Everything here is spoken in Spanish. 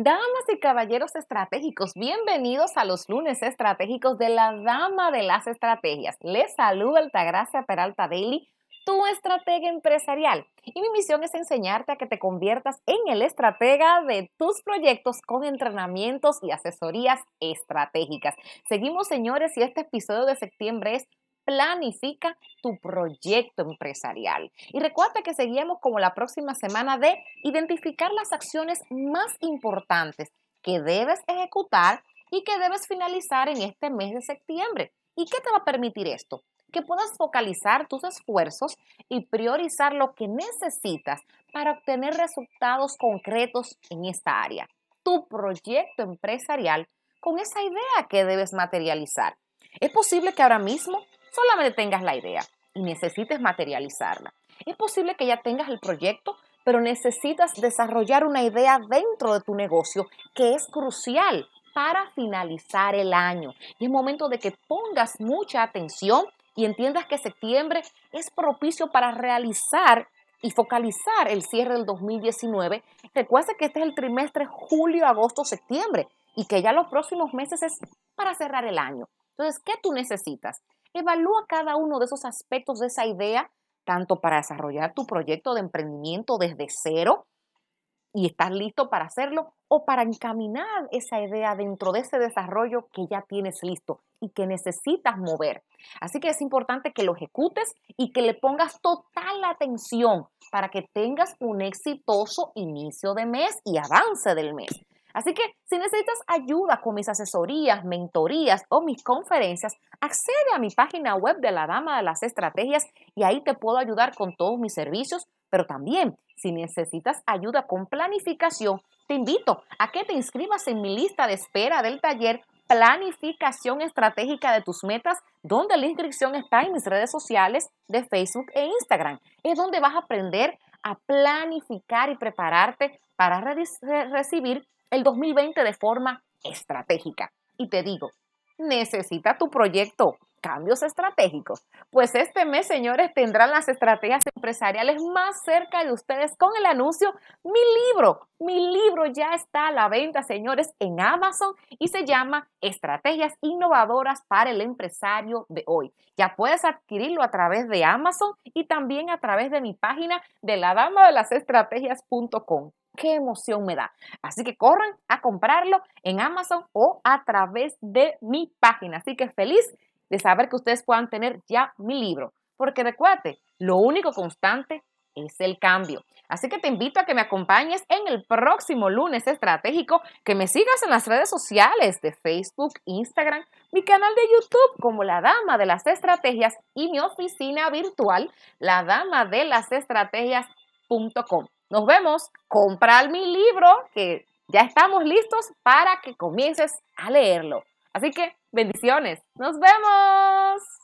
Damas y caballeros estratégicos, bienvenidos a los lunes estratégicos de la Dama de las Estrategias. Les saluda Altagracia Peralta Daily, tu estratega empresarial. Y mi misión es enseñarte a que te conviertas en el estratega de tus proyectos con entrenamientos y asesorías estratégicas. Seguimos, señores, y este episodio de septiembre es planifica tu proyecto empresarial. Y recuerda que seguimos como la próxima semana de identificar las acciones más importantes que debes ejecutar y que debes finalizar en este mes de septiembre. ¿Y qué te va a permitir esto? Que puedas focalizar tus esfuerzos y priorizar lo que necesitas para obtener resultados concretos en esta área. Tu proyecto empresarial con esa idea que debes materializar. Es posible que ahora mismo solamente tengas la idea y necesites materializarla. Es posible que ya tengas el proyecto, pero necesitas desarrollar una idea dentro de tu negocio que es crucial para finalizar el año. Y es momento de que pongas mucha atención y entiendas que septiembre es propicio para realizar y focalizar el cierre del 2019. Recuerda que este es el trimestre julio, agosto, septiembre y que ya los próximos meses es para cerrar el año. Entonces, ¿qué tú necesitas? Evalúa cada uno de esos aspectos de esa idea, tanto para desarrollar tu proyecto de emprendimiento desde cero y estás listo para hacerlo, o para encaminar esa idea dentro de ese desarrollo que ya tienes listo y que necesitas mover. Así que es importante que lo ejecutes y que le pongas total atención para que tengas un exitoso inicio de mes y avance del mes. Así que si necesitas ayuda con mis asesorías, mentorías o mis conferencias, accede a mi página web de la Dama de las Estrategias y ahí te puedo ayudar con todos mis servicios. Pero también, si necesitas ayuda con planificación, te invito a que te inscribas en mi lista de espera del taller Planificación Estratégica de tus Metas, donde la inscripción está en mis redes sociales de Facebook e Instagram. Es donde vas a aprender a planificar y prepararte para recibir el 2020 de forma estratégica. Y te digo, necesita tu proyecto cambios estratégicos. Pues este mes, señores, tendrán las estrategias empresariales más cerca de ustedes con el anuncio Mi libro. Mi libro ya está a la venta, señores, en Amazon y se llama Estrategias Innovadoras para el Empresario de hoy. Ya puedes adquirirlo a través de Amazon y también a través de mi página de la dama de las estrategias.com qué emoción me da. Así que corran a comprarlo en Amazon o a través de mi página. Así que feliz de saber que ustedes puedan tener ya mi libro. Porque recuerde, lo único constante es el cambio. Así que te invito a que me acompañes en el próximo lunes estratégico, que me sigas en las redes sociales de Facebook, Instagram, mi canal de YouTube como La Dama de las Estrategias y mi oficina virtual, la dama de las estrategias.com. Nos vemos. Comprar mi libro que ya estamos listos para que comiences a leerlo. Así que bendiciones. Nos vemos.